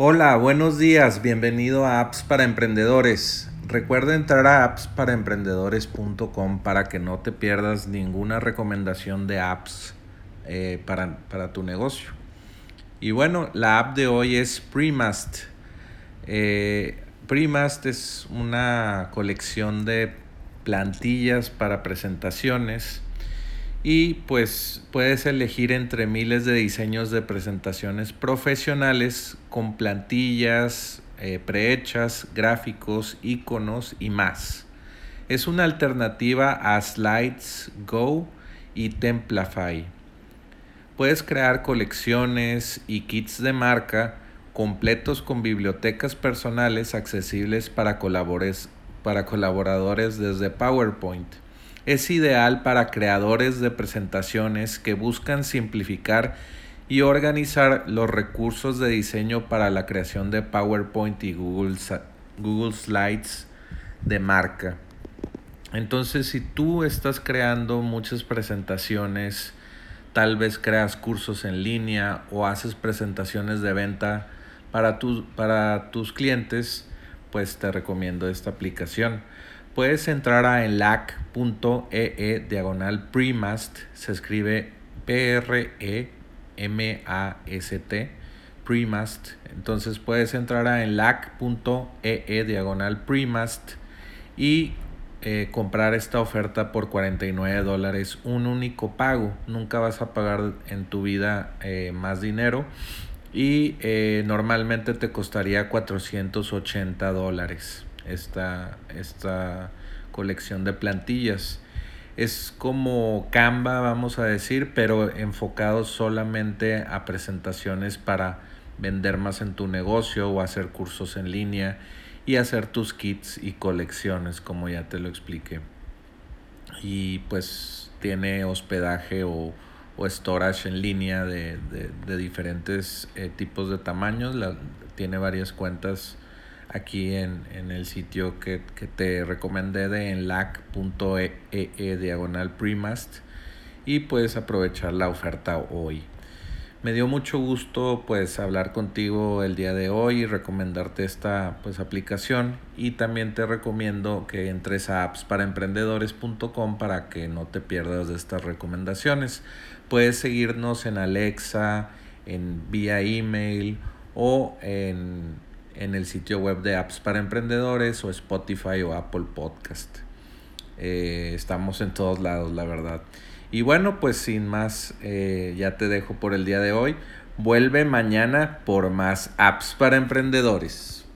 Hola, buenos días, bienvenido a Apps para Emprendedores. Recuerda entrar a appsparaemprendedores.com para que no te pierdas ninguna recomendación de apps eh, para, para, tu negocio. Y bueno, la app de hoy es Premast. Eh, Premast es una colección de plantillas para presentaciones y pues puedes elegir entre miles de diseños de presentaciones profesionales con plantillas eh, prehechas, gráficos, iconos y más. Es una alternativa a Slides Go y Templafy. Puedes crear colecciones y kits de marca completos con bibliotecas personales accesibles para, para colaboradores desde PowerPoint es ideal para creadores de presentaciones que buscan simplificar y organizar los recursos de diseño para la creación de PowerPoint y Google, Google Slides de marca. Entonces, si tú estás creando muchas presentaciones, tal vez creas cursos en línea o haces presentaciones de venta para, para tus clientes, pues te recomiendo esta aplicación puedes entrar a enlac.ee e diagonal premast, se escribe P-R-E-M-A-S-T, premast. Entonces puedes entrar a enlac.ee e diagonal premast y eh, comprar esta oferta por 49 dólares, un único pago. Nunca vas a pagar en tu vida eh, más dinero y eh, normalmente te costaría 480 dólares esta, esta colección de plantillas. Es como Canva, vamos a decir, pero enfocado solamente a presentaciones para vender más en tu negocio o hacer cursos en línea y hacer tus kits y colecciones, como ya te lo expliqué. Y pues tiene hospedaje o, storage en línea de, diferentes eh, tipos de tamaños. tiene varias cuentas aquí en, el sitio que, te recomendé de enlac.ee e diagonal primast y puedes aprovechar la oferta hoy. Me dio mucho gusto pues hablar contigo el día de hoy y recomendarte esta pues aplicación y también te recomiendo que entres a appsparaemprendedores.com para que no te pierdas de estas recomendaciones. Puedes seguirnos en Alexa, en vía email o en en el sitio web de Apps para Emprendedores o Spotify o Apple Podcast. Eh, estamos en todos lados, la verdad. Y bueno, pues sin más, eh, ya te dejo por el día de hoy. Vuelve mañana por más apps para emprendedores.